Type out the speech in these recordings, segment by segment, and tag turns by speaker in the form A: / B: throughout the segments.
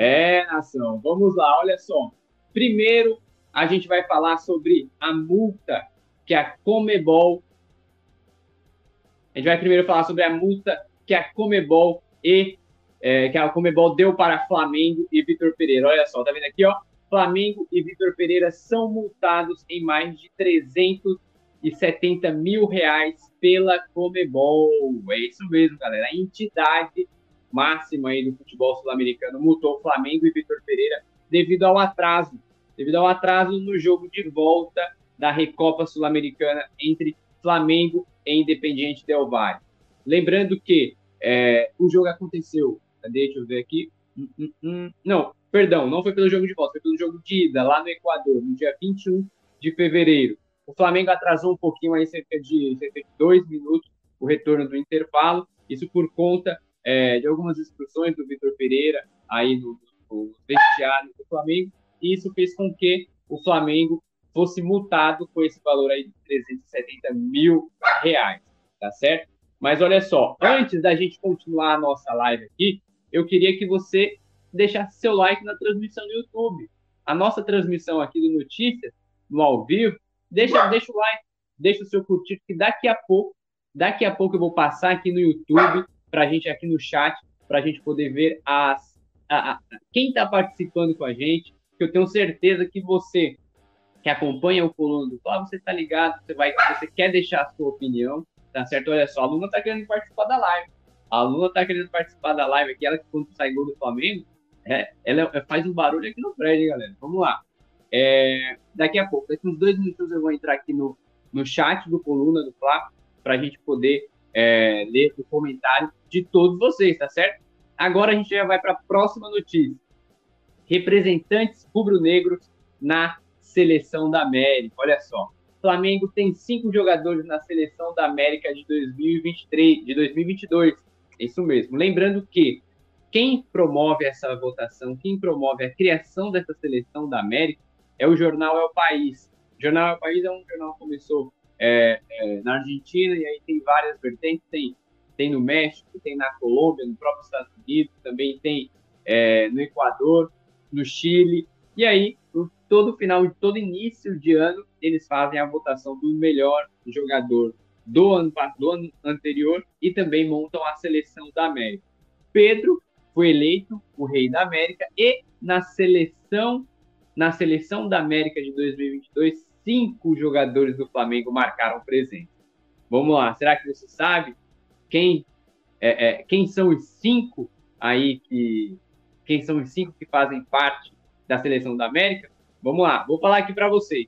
A: É, nação, vamos lá, olha só. Primeiro, a gente vai falar sobre a multa que a Comebol. A gente vai primeiro falar sobre a multa que a Comebol e é, que a Comebol deu para Flamengo e Vitor Pereira. Olha só, tá vendo aqui, ó? Flamengo e Vitor Pereira são multados em mais de 370 mil reais pela Comebol. É isso mesmo, galera. A entidade máxima aí do futebol sul-americano multou Flamengo e Vitor Pereira devido ao atraso, devido ao atraso no jogo de volta da Recopa Sul-Americana entre Flamengo e Independiente Del Valle. Lembrando que é, o jogo aconteceu, deixa eu ver aqui, hum, hum, hum. não, perdão, não foi pelo jogo de volta, foi pelo jogo de ida, lá no Equador, no dia 21 de fevereiro. O Flamengo atrasou um pouquinho aí, cerca de, cerca de dois minutos, o retorno do intervalo, isso por conta é, de algumas instruções do Vitor Pereira aí no, no vestiário do Flamengo, e isso fez com que o Flamengo fosse multado com esse valor aí de 370 mil reais, tá certo? Mas olha só, antes da gente continuar a nossa live aqui, eu queria que você deixasse seu like na transmissão no YouTube. A nossa transmissão aqui do Notícias, no ao vivo, deixa, deixa o like, deixa o seu curtir, que daqui a pouco, daqui a pouco eu vou passar aqui no YouTube, para a gente aqui no chat, para a gente poder ver as, a, a, quem está participando com a gente, que eu tenho certeza que você que acompanha o coluna do Flávio, você está ligado, você, vai, você quer deixar a sua opinião, tá certo? Olha só, a Luna está querendo participar da live. A Luna está querendo participar da live aqui, ela que quando sai gol do Flamengo, é, ela é, faz um barulho aqui no prédio, hein, galera? Vamos lá. É, daqui a pouco, daqui uns dois minutos eu vou entrar aqui no, no chat do Coluna do Flávio, para a gente poder é, ler o comentário de todos vocês, tá certo? Agora a gente já vai para a próxima notícia. Representantes rubro-negros na seleção da América. Olha só. Flamengo tem cinco jogadores na seleção da América de 2023, de 2022. Isso mesmo. Lembrando que quem promove essa votação, quem promove a criação dessa seleção da América é o jornal É o País. O jornal É o País é um jornal que começou é, é, na Argentina e aí tem várias vertentes. Tem, tem no México, tem na Colômbia, no próprio Estados Unidos, também tem é, no Equador, no Chile. E aí todo final, todo início de ano, eles fazem a votação do melhor jogador do ano, do ano anterior e também montam a seleção da América. Pedro foi eleito o rei da América e na seleção na seleção da América de 2022, cinco jogadores do Flamengo marcaram presença. Vamos lá, será que você sabe quem é, é, quem são os cinco aí que quem são os cinco que fazem parte da seleção da América? Vamos lá, vou falar aqui para vocês.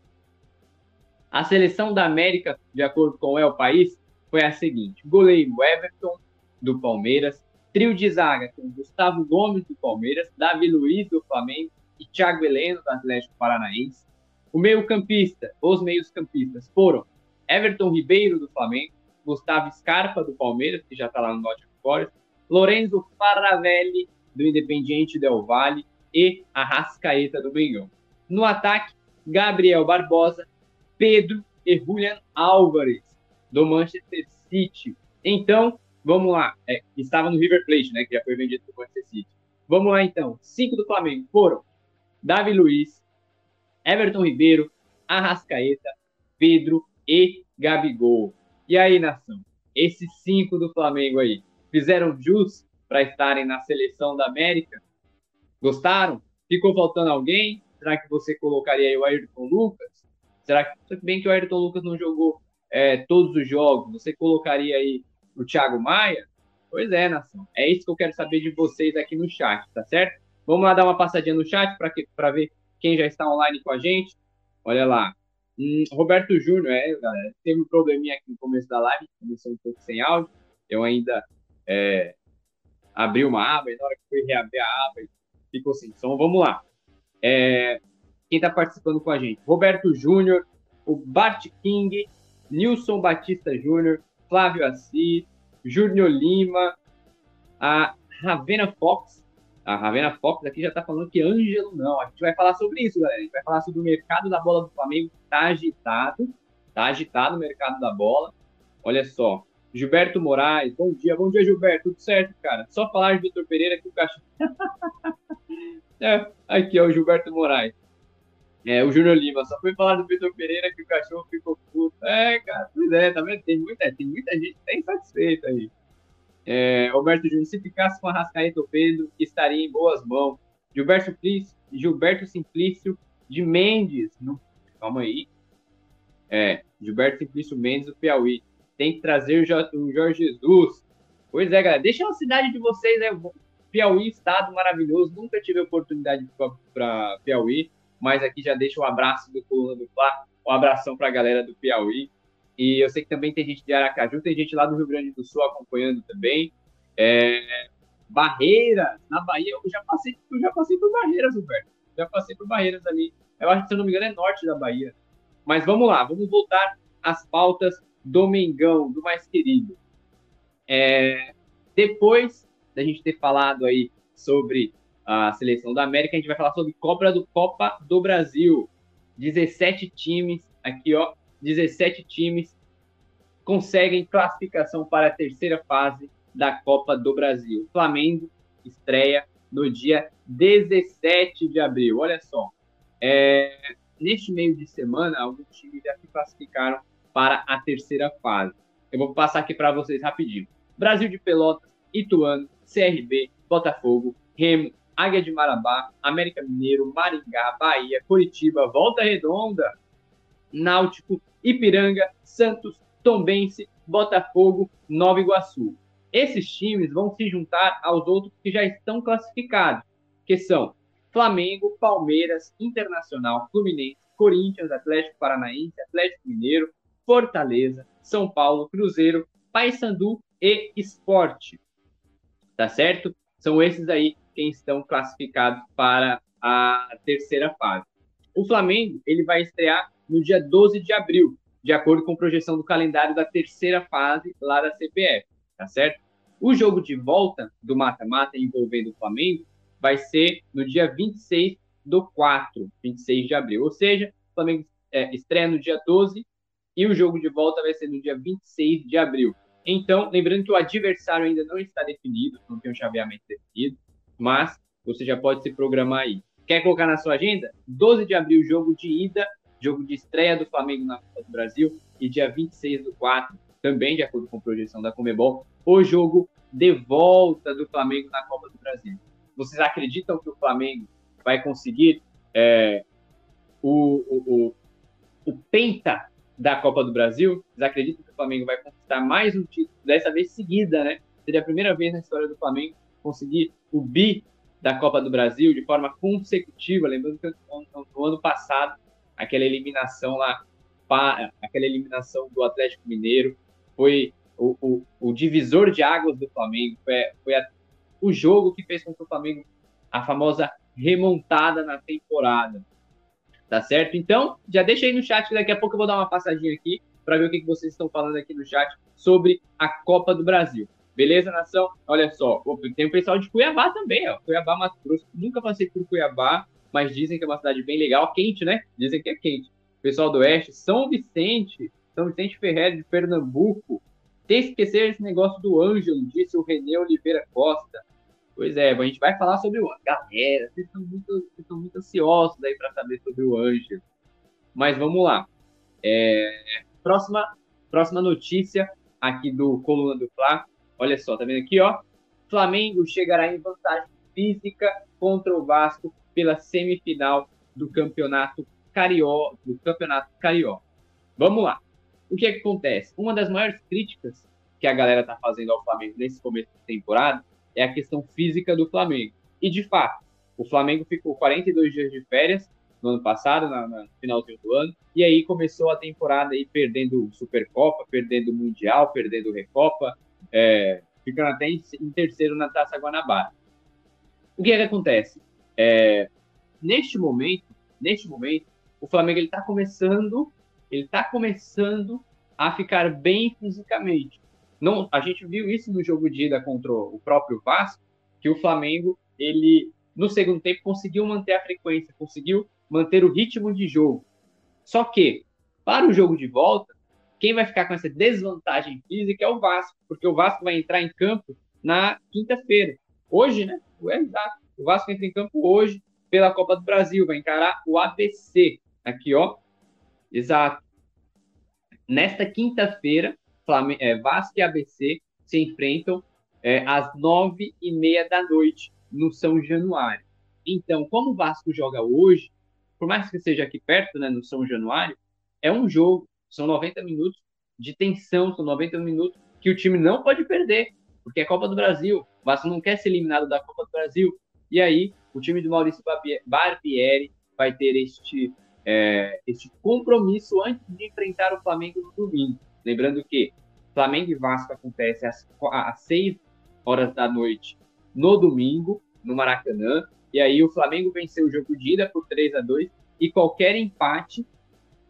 A: A seleção da América, de acordo com o El País, foi a seguinte: goleiro Everton, do Palmeiras, trio de zaga com Gustavo Gomes, do Palmeiras, Davi Luiz, do Flamengo e Thiago Heleno, do Atlético Paranaense. O meio-campista, os meios-campistas foram Everton Ribeiro, do Flamengo, Gustavo Scarpa, do Palmeiras, que já está lá no Nottingham Forest, Lorenzo Faravelli, do Independiente Del Valle e Arrascaeta, do Mengão. No ataque, Gabriel Barbosa, Pedro e Julian Álvares, do Manchester City. Então, vamos lá. É, estava no River Plate, né? Que já foi vendido para o Manchester City. Vamos lá, então. Cinco do Flamengo foram Davi Luiz, Everton Ribeiro, Arrascaeta, Pedro e Gabigol. E aí, nação? Esses cinco do Flamengo aí fizeram jus para estarem na seleção da América? Gostaram? Ficou faltando alguém? Será que você colocaria aí o Ayrton Lucas? Será que, bem que o Ayrton Lucas não jogou é, todos os jogos, você colocaria aí o Thiago Maia? Pois é, nação. É isso que eu quero saber de vocês aqui no chat, tá certo? Vamos lá dar uma passadinha no chat para ver quem já está online com a gente. Olha lá. Hum, Roberto Júnior, é, galera, teve um probleminha aqui no começo da live, começou um pouco sem áudio. Eu ainda é, abri uma aba e na hora que fui reabrir a aba, ficou sem som. Vamos lá. É, quem está participando com a gente? Roberto Júnior, o Bart King, Nilson Batista Júnior, Flávio Assis, Júnior Lima, a Ravena Fox. A Ravena Fox aqui já está falando que Ângelo não. A gente vai falar sobre isso, galera. A gente vai falar sobre o mercado da bola do Flamengo. Está agitado. Está agitado o mercado da bola. Olha só. Gilberto Moraes, bom dia, bom dia, Gilberto. Tudo certo, cara? Só falar de Vitor Pereira que o cachorro. Aqui, ó, o Gilberto Moraes. É, o Júnior Lima, só foi falar do Vitor Pereira que o cachorro ficou puto. É, cara, pois é, tá vendo? Tem muita, tem muita gente que tá insatisfeita aí. É, Roberto Júnior, se ficasse com a Rascaeta ou Pedro, estaria em boas mãos. Gilberto, Gilberto Simplício de Mendes. No, calma aí. É, Gilberto Simplício Mendes do Piauí. Tem que trazer o Jorge Jesus. Pois é, galera. Deixa a cidade de vocês, né? Piauí, estado maravilhoso. Nunca tive oportunidade para Piauí, mas aqui já deixo um abraço do Coluna do Fla, um abração para a galera do Piauí. E eu sei que também tem gente de Aracaju, tem gente lá do Rio Grande do Sul acompanhando também. É, Barreiras, na Bahia, eu já passei, eu já passei por Barreiras, Roberto. Já passei por Barreiras ali. Eu acho que, se eu não me engano, é norte da Bahia. Mas vamos lá, vamos voltar às pautas do Mengão, do mais querido. É, depois da gente ter falado aí sobre a seleção da América, a gente vai falar sobre Copa do Copa do Brasil. 17 times, aqui ó, 17 times conseguem classificação para a terceira fase da Copa do Brasil. Flamengo estreia no dia 17 de abril. Olha só, é, neste meio de semana, alguns times já se classificaram para a terceira fase. Eu vou passar aqui para vocês rapidinho. Brasil de Pelotas, Ituano, CRB, Botafogo, Remo, Águia de Marabá, América Mineiro, Maringá, Bahia, Curitiba, Volta Redonda, Náutico, Ipiranga, Santos, Tombense, Botafogo, Nova Iguaçu. Esses times vão se juntar aos outros que já estão classificados, que são Flamengo, Palmeiras, Internacional, Fluminense, Corinthians, Atlético Paranaense, Atlético Mineiro, Fortaleza, São Paulo, Cruzeiro, Paysandu e esporte. Tá certo? São esses aí quem estão classificados para a terceira fase. O Flamengo ele vai estrear no dia 12 de abril, de acordo com a projeção do calendário da terceira fase lá da CPF, tá certo? O jogo de volta do mata-mata envolvendo o Flamengo vai ser no dia 26 do 4, 26 de abril. Ou seja, o Flamengo é, estreia no dia 12 e o jogo de volta vai ser no dia 26 de abril. Então, lembrando que o adversário ainda não está definido, não tem um chaveamento definido, mas você já pode se programar aí. Quer colocar na sua agenda? 12 de abril, jogo de ida, jogo de estreia do Flamengo na Copa do Brasil, e dia 26 do 4, também de acordo com a projeção da Comebol, o jogo de volta do Flamengo na Copa do Brasil. Vocês acreditam que o Flamengo vai conseguir é, o, o, o, o penta da Copa do Brasil. Vocês acreditam que o Flamengo vai conquistar mais um título, dessa vez seguida, né? Seria a primeira vez na história do Flamengo conseguir o bi da Copa do Brasil de forma consecutiva. Lembrando que no, no ano passado, aquela eliminação lá, aquela eliminação do Atlético Mineiro foi o, o, o divisor de águas do Flamengo, foi, foi a, o jogo que fez com que o Flamengo, a famosa remontada na temporada. Tá certo? Então, já deixa aí no chat daqui a pouco eu vou dar uma passadinha aqui para ver o que, que vocês estão falando aqui no chat sobre a Copa do Brasil. Beleza, nação? Olha só, tem o pessoal de Cuiabá também, ó. Cuiabá, Mato Grosso. Nunca passei por Cuiabá, mas dizem que é uma cidade bem legal, quente, né? Dizem que é quente. Pessoal do Oeste, São Vicente, São Vicente Ferreira de Pernambuco. Tem que esquecer esse negócio do Ângelo, disse o Renê Oliveira Costa. Pois é, a gente vai falar sobre o Galera, vocês estão muito, vocês estão muito ansiosos aí para saber sobre o Ângelo. Mas vamos lá. É, próxima, próxima notícia aqui do Coluna do Fla. Olha só, tá vendo aqui, ó? Flamengo chegará em vantagem física contra o Vasco pela semifinal do campeonato carioca, do campeonato carioca. Vamos lá. O que, é que acontece? Uma das maiores críticas que a galera tá fazendo ao Flamengo nesse começo de temporada é a questão física do Flamengo. E, de fato, o Flamengo ficou 42 dias de férias no ano passado, na, na do ano, e aí começou a temporada aí perdendo Supercopa, perdendo Mundial, perdendo Recopa, é, ficando até em, em, terceiro na Taça Guanabara. O que é que acontece? É, neste momento, neste momento, o Flamengo ele está começando, ele está começando a ficar bem fisicamente. Não, a gente viu isso no jogo de ida contra o próprio Vasco, que o Flamengo, ele no segundo tempo conseguiu manter a frequência, conseguiu manter o ritmo de jogo. Só que para o jogo de volta, quem vai ficar com essa desvantagem física é o Vasco, porque o Vasco vai entrar em campo na quinta-feira. Hoje, né? É exato. O Vasco entra em campo hoje pela Copa do Brasil, vai encarar o ABC. Aqui, ó. Exato. Nesta quinta-feira, é, Vasco e ABC se enfrentam é, às nove e meia da noite no São Januário. Então, como o Vasco joga hoje, por mais que seja aqui perto, né, no São Januário, é um jogo, são 90 minutos de tensão, são 90 minutos que o time não pode perder, porque é Copa do Brasil. O Vasco não quer ser eliminado da Copa do Brasil. E aí, o time do Maurício Barbieri vai ter este, é, este compromisso antes de enfrentar o Flamengo no domingo. Lembrando que Flamengo e Vasco acontece às, às 6 horas da noite no domingo, no Maracanã. E aí o Flamengo venceu o jogo de ida por 3 a 2 e qualquer empate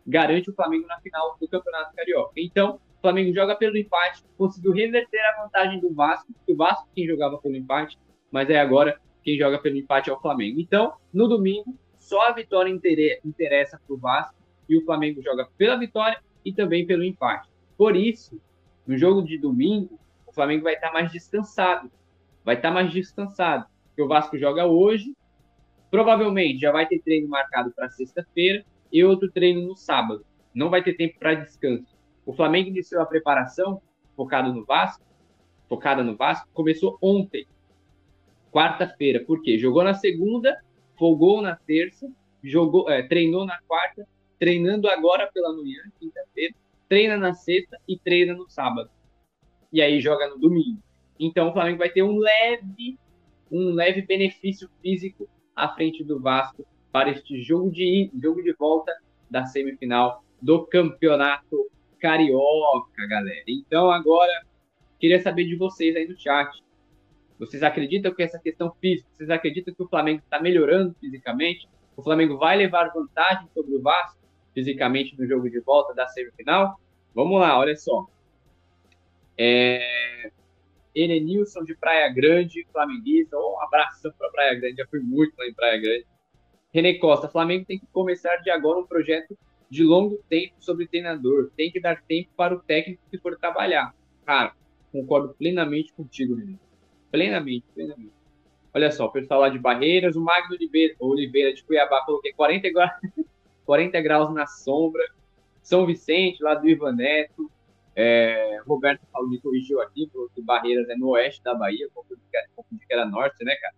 A: garante o Flamengo na final do Campeonato Carioca. Então, o Flamengo joga pelo empate, conseguiu reverter a vantagem do Vasco, o Vasco quem jogava pelo empate, mas é agora quem joga pelo empate é o Flamengo. Então, no domingo, só a vitória interessa para o Vasco e o Flamengo joga pela vitória e também pelo empate. Por isso, no jogo de domingo, o Flamengo vai estar mais descansado. Vai estar mais descansado. Porque o Vasco joga hoje, provavelmente já vai ter treino marcado para sexta-feira e outro treino no sábado. Não vai ter tempo para descanso. O Flamengo iniciou a preparação focado no Vasco, focada no Vasco, começou ontem, quarta-feira. Por quê? Jogou na segunda, folgou na terça, jogou, é, treinou na quarta, treinando agora pela manhã, quinta-feira, treina na sexta e treina no sábado. E aí joga no domingo. Então o Flamengo vai ter um leve, um leve benefício físico à frente do Vasco para este jogo de jogo de volta da semifinal do Campeonato Carioca, galera. Então agora queria saber de vocês aí no chat. Vocês acreditam que essa questão física, vocês acreditam que o Flamengo está melhorando fisicamente? O Flamengo vai levar vantagem sobre o Vasco? fisicamente no jogo de volta da semifinal. Vamos lá, olha só. É... Enenilson de Praia Grande, flamenguista. Um abraço para Praia Grande, já fui muito lá em Praia Grande. René Costa, Flamengo tem que começar de agora um projeto de longo tempo sobre treinador. Tem que dar tempo para o técnico que for trabalhar. Cara, concordo plenamente contigo, René. Plenamente, plenamente. Olha só, o pessoal lá de Barreiras, o Magno Oliveira, de Cuiabá, coloquei 40 graus, 40 graus na sombra. São Vicente, lá do Ivan Neto. É, Roberto falou, me corrigiu aqui, falou que Barreiras é no oeste da Bahia, confundi que era norte, né, cara?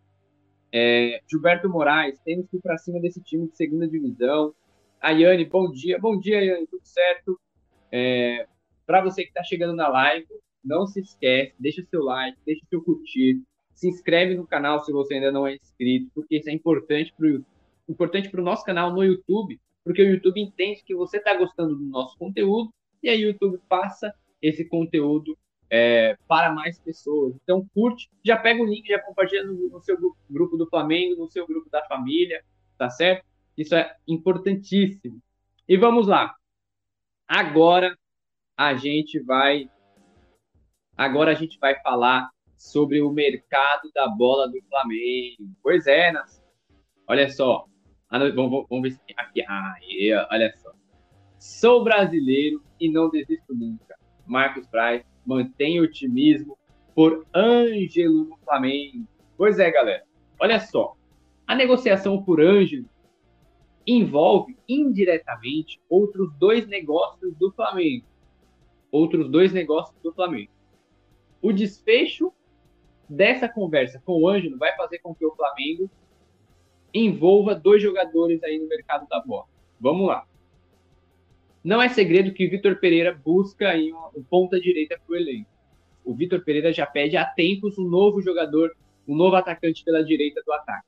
A: É, Gilberto Moraes, temos que ir para cima desse time de segunda divisão. Ayane, bom dia. Bom dia, Ayane, tudo certo? É, para você que está chegando na live, não se esquece, deixa seu like, deixa seu curtir, se inscreve no canal se você ainda não é inscrito, porque isso é importante para o importante o nosso canal no YouTube, porque o YouTube entende que você está gostando do nosso conteúdo e aí o YouTube passa esse conteúdo é, para mais pessoas. Então, curte, já pega o link, já compartilha no, no seu grupo do Flamengo, no seu grupo da família, tá certo? Isso é importantíssimo. E vamos lá. Agora a gente vai agora a gente vai falar sobre o mercado da bola do Flamengo. Pois é, Nas. Olha só, ah, vamos, ver se aqui. Ah, olha só. Sou brasileiro e não desisto nunca. Marcos Braz mantém otimismo por Ângelo no Flamengo. Pois é, galera. Olha só. A negociação por Ângelo envolve indiretamente outros dois negócios do Flamengo. Outros dois negócios do Flamengo. O desfecho dessa conversa com o Ângelo vai fazer com que o Flamengo envolva dois jogadores aí no mercado da bola. Vamos lá. Não é segredo que o Vitor Pereira busca aí uma, ponta direita para o elenco. O Vitor Pereira já pede há tempos um novo jogador, um novo atacante pela direita do ataque.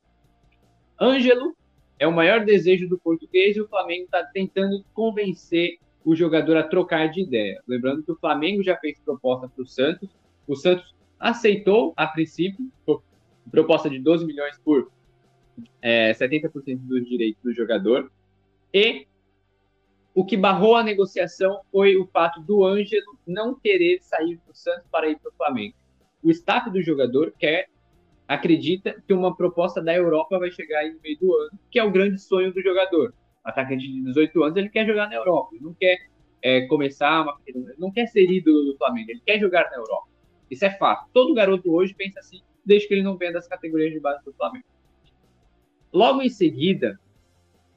A: Ângelo é o maior desejo do português e o Flamengo está tentando convencer o jogador a trocar de ideia. Lembrando que o Flamengo já fez proposta para o Santos. O Santos aceitou, a princípio, proposta de 12 milhões por é, 70% dos direitos do jogador. E o que barrou a negociação foi o fato do Ângelo não querer sair do Santos para ir para o Flamengo. O staff do jogador quer, acredita que uma proposta da Europa vai chegar aí no meio do ano, que é o grande sonho do jogador. Atacante de 18 anos, ele quer jogar na Europa, ele não quer é, começar, uma, não quer ser ídolo do Flamengo, ele quer jogar na Europa. Isso é fato. Todo garoto hoje pensa assim, desde que ele não venha das categorias de base do Flamengo. Logo em seguida,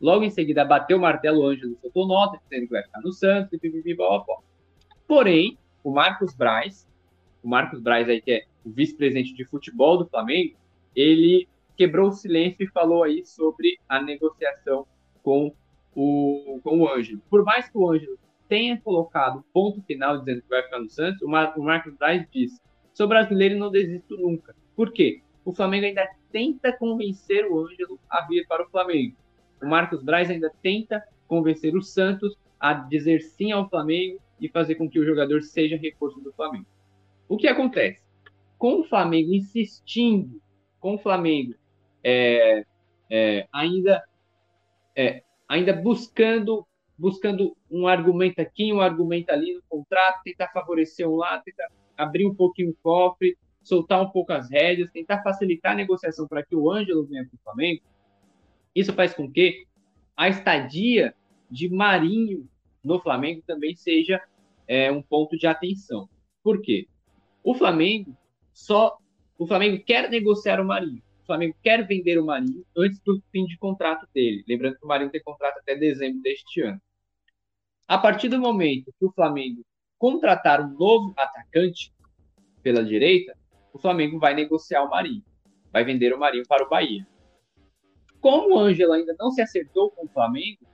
A: logo em seguida bateu o martelo, o Ângelo soltou nota, dizendo que vai ficar no Santos, e pipipi, Porém, o Marcos Braz, o Marcos Braz aí que é o vice-presidente de futebol do Flamengo, ele quebrou o silêncio e falou aí sobre a negociação com o, com o Ângelo. Por mais que o Ângelo tenha colocado ponto final dizendo que vai ficar no Santos, o, Mar, o Marcos Braz disse: sou brasileiro e não desisto nunca. Por quê? O Flamengo ainda tenta convencer o Ângelo a vir para o Flamengo. O Marcos Braz ainda tenta convencer o Santos a dizer sim ao Flamengo e fazer com que o jogador seja reforço do Flamengo. O que acontece? Com o Flamengo insistindo, com o Flamengo é, é, ainda, é, ainda buscando buscando um argumento aqui, um argumento ali no contrato, tentar favorecer um lado, tentar abrir um pouquinho o cofre, soltar um pouco as rédeas, tentar facilitar a negociação para que o Ângelo venha para o Flamengo. Isso faz com que a estadia de Marinho no Flamengo também seja é, um ponto de atenção. Por quê? O Flamengo só. O Flamengo quer negociar o Marinho. O Flamengo quer vender o Marinho antes do fim de contrato dele. Lembrando que o Marinho tem contrato até dezembro deste ano. A partir do momento que o Flamengo contratar um novo atacante pela direita, o Flamengo vai negociar o Marinho. Vai vender o Marinho para o Bahia. Como o Ângelo ainda não se acertou com o Flamengo,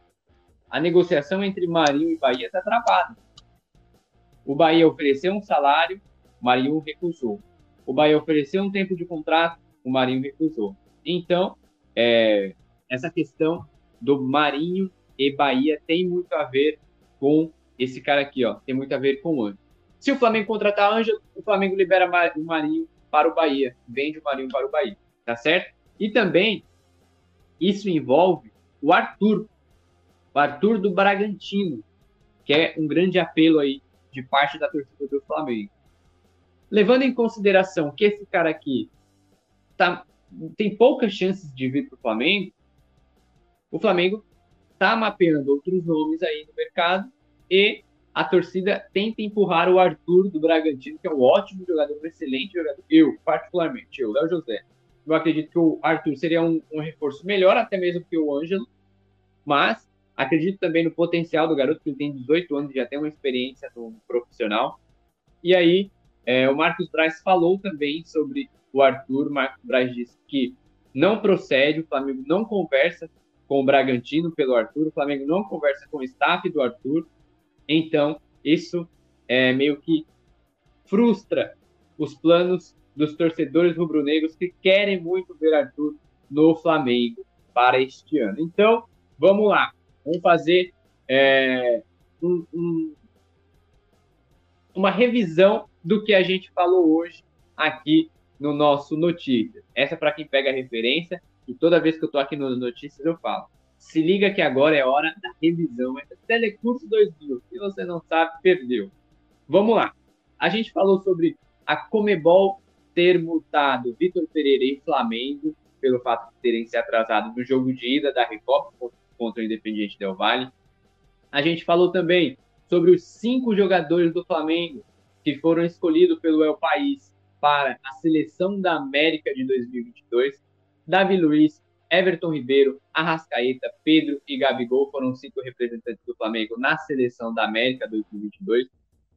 A: a negociação entre Marinho e Bahia está travada. O Bahia ofereceu um salário, o Marinho recusou. O Bahia ofereceu um tempo de contrato, o Marinho recusou. Então, é, essa questão do Marinho e Bahia tem muito a ver com esse cara aqui, ó. Tem muito a ver com o Ângelo. Se o Flamengo contratar Ângelo, o Flamengo libera o Marinho para o Bahia, vende o Marinho para o Bahia, tá certo? E também isso envolve o Arthur, o Arthur do Bragantino, que é um grande apelo aí de parte da torcida do Flamengo. Levando em consideração que esse cara aqui tá, tem poucas chances de vir para o Flamengo, o Flamengo está mapeando outros nomes aí no mercado e a torcida tenta empurrar o Arthur do Bragantino, que é um ótimo jogador, um excelente jogador. Eu, particularmente, eu, Léo José, eu acredito que o Arthur seria um, um reforço melhor até mesmo que o Ângelo, mas acredito também no potencial do garoto, que ele tem 18 anos e já tem uma experiência no profissional. E aí, é, o Marcos Braz falou também sobre o Arthur. O Marcos Braz disse que não procede, o Flamengo não conversa com o Bragantino pelo Arthur, o Flamengo não conversa com o staff do Arthur, então isso é meio que frustra os planos dos torcedores rubro-negros que querem muito ver Arthur no Flamengo para este ano. Então, vamos lá, vamos fazer é, um, um, uma revisão do que a gente falou hoje aqui no nosso Notícias. Essa é para quem pega a referência e toda vez que eu estou aqui no Notícias eu falo. Se liga que agora é hora da revisão. É Telecurso 2000. Se você não sabe, perdeu. Vamos lá. A gente falou sobre a Comebol ter multado Vitor Pereira e Flamengo pelo fato de terem se atrasado no jogo de ida da Recopa contra o Independiente Del Valle. A gente falou também sobre os cinco jogadores do Flamengo que foram escolhidos pelo El País para a seleção da América de 2022. Davi Luiz, Everton Ribeiro, Arrascaeta, Pedro e Gabigol foram cinco representantes do Flamengo na seleção da América 2022.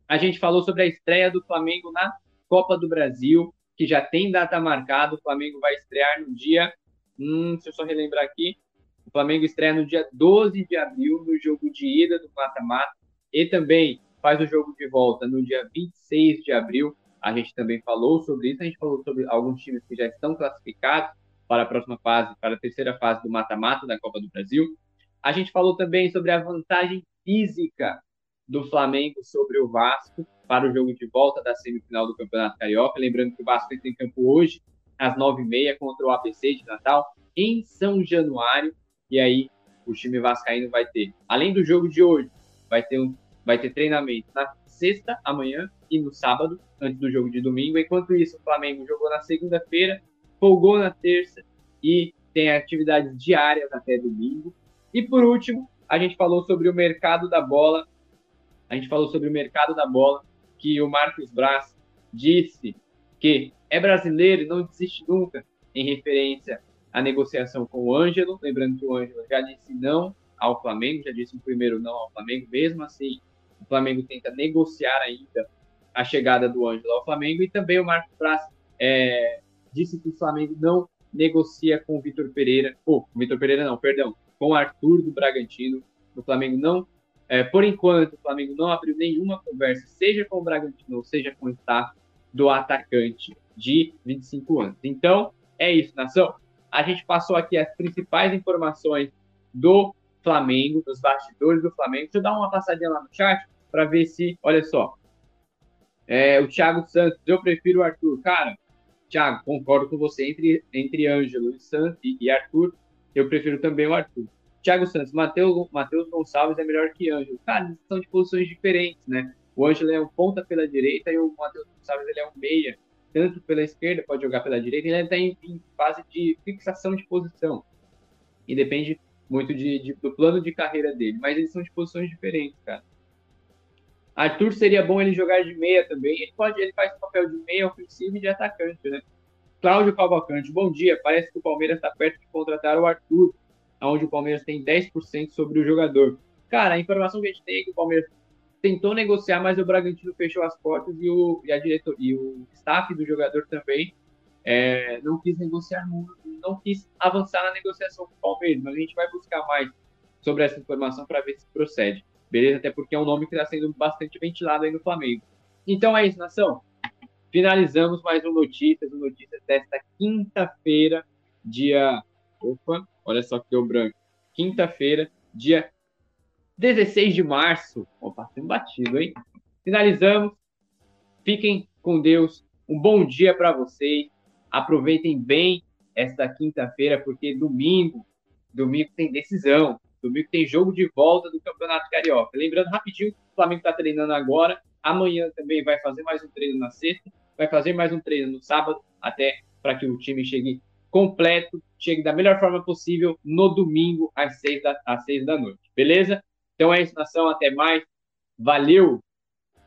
A: A gente falou sobre a estreia do Flamengo na Copa do Brasil, que já tem data marcada. O Flamengo vai estrear no dia. Hum, deixa eu só relembrar aqui. O Flamengo estreia no dia 12 de abril, no jogo de ida do mata-mata. E também faz o jogo de volta no dia 26 de abril a gente também falou sobre isso, a gente falou sobre alguns times que já estão classificados para a próxima fase, para a terceira fase do mata-mata da Copa do Brasil. A gente falou também sobre a vantagem física do Flamengo sobre o Vasco para o jogo de volta da semifinal do Campeonato Carioca. Lembrando que o Vasco tem campo hoje, às nove e meia, contra o ABC de Natal, em São Januário. E aí, o time vascaíno vai ter, além do jogo de hoje, vai ter, um, vai ter treinamento na sexta, amanhã, e no sábado, antes do jogo de domingo. Enquanto isso, o Flamengo jogou na segunda-feira, folgou na terça e tem atividades diárias até domingo. E por último, a gente falou sobre o mercado da bola. A gente falou sobre o mercado da bola, que o Marcos Braz disse que é brasileiro e não desiste nunca, em referência a negociação com o Ângelo, lembrando que o Ângelo já disse não ao Flamengo, já disse o primeiro não ao Flamengo, mesmo assim, o Flamengo tenta negociar ainda a chegada do Ângelo ao Flamengo, e também o Marcos Braz é, disse que o Flamengo não negocia com o Vitor Pereira, ou Vitor Pereira não, perdão, com o Arthur do Bragantino, o Flamengo não, é, por enquanto, o Flamengo não abriu nenhuma conversa, seja com o Bragantino ou seja com o staff do atacante de 25 anos. Então, é isso, nação. A gente passou aqui as principais informações do Flamengo, dos bastidores do Flamengo. Deixa eu dar uma passadinha lá no chat para ver se, olha só. É, o Thiago Santos, eu prefiro o Arthur. Cara, Thiago, concordo com você. Entre, entre Ângelo e, Santos, e, e Arthur, eu prefiro também o Arthur. Thiago Santos, Matheus Gonçalves é melhor que Ângelo. Cara, eles são de posições diferentes, né? O Ângelo é um ponta pela direita e o Matheus Gonçalves ele é um meia. Tanto pela esquerda, pode jogar pela direita, ele está em, em, fase de fixação de posição. E depende muito de, de, do plano de carreira dele. Mas eles são de posições diferentes, cara. Arthur seria bom ele jogar de meia também. Ele pode, ele faz papel de meia ofensivo e de atacante, né? Cláudio Cavalcante, bom dia. Parece que o Palmeiras está perto de contratar o Arthur onde o Palmeiras tem 10% sobre o jogador. Cara, a informação que a gente tem é que o Palmeiras tentou negociar, mas o Bragantino fechou as portas e o, e a diretor, e o staff do jogador também é, não quis negociar, não, não quis avançar na negociação com o Palmeiras. Mas a gente vai buscar mais sobre essa informação para ver se procede. Beleza? Até porque é um nome que está sendo bastante ventilado aí no Flamengo. Então é isso, nação. Finalizamos mais um Notícias, um Notícias desta quinta-feira, dia. Opa, Olha só que deu branco. Quinta-feira, dia 16 de março. Opa, tem um batido, hein? Finalizamos. Fiquem com Deus. Um bom dia para vocês. Aproveitem bem esta quinta-feira, porque domingo, domingo tem decisão. Domingo tem jogo de volta do Campeonato Carioca. Lembrando rapidinho o Flamengo está treinando agora. Amanhã também vai fazer mais um treino na sexta. Vai fazer mais um treino no sábado, até para que o time chegue completo, chegue da melhor forma possível no domingo às seis da, às seis da noite. Beleza? Então é isso, nação. Até mais. Valeu!